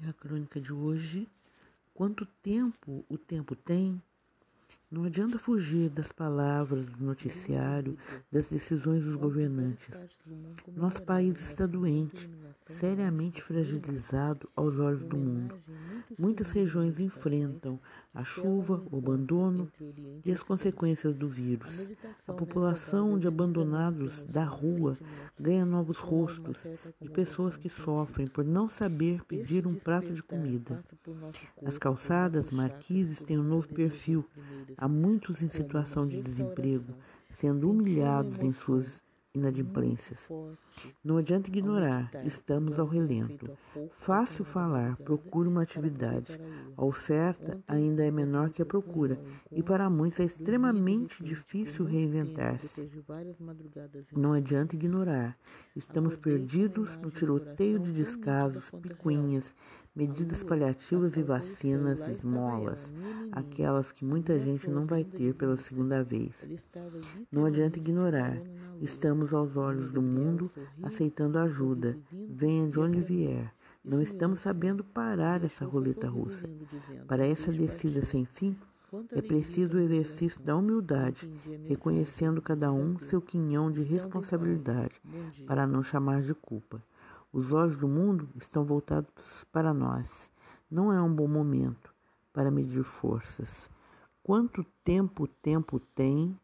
É a crônica de hoje. Quanto tempo o tempo tem? Não adianta fugir das palavras do noticiário, das decisões dos governantes. Nosso país está doente, seriamente fragilizado aos olhos do mundo. Muitas regiões enfrentam a chuva, o abandono e as consequências do vírus. A população de abandonados da rua ganha novos rostos de pessoas que sofrem por não saber pedir um prato de comida. As calçadas marquises têm um novo perfil Há muitos em situação de desemprego, sendo humilhados em suas inadimplências. Não adianta ignorar, estamos ao relento. Fácil falar, procura uma atividade. A oferta ainda é menor que a procura, e para muitos é extremamente difícil reinventar-se. Não adianta ignorar, estamos perdidos no tiroteio de descasos, picuinhas, medidas paliativas e vacinas, esmolas, aquelas que muita gente não vai ter pela segunda vez. Não adianta ignorar, estamos aos olhos do mundo aceitando ajuda, venha de onde vier. Não estamos sabendo parar essa roleta russa. Para essa descida sem fim, é preciso o exercício da humildade, reconhecendo cada um seu quinhão de responsabilidade, para não chamar de culpa. Os olhos do mundo estão voltados para nós. Não é um bom momento para medir forças. Quanto tempo o tempo tem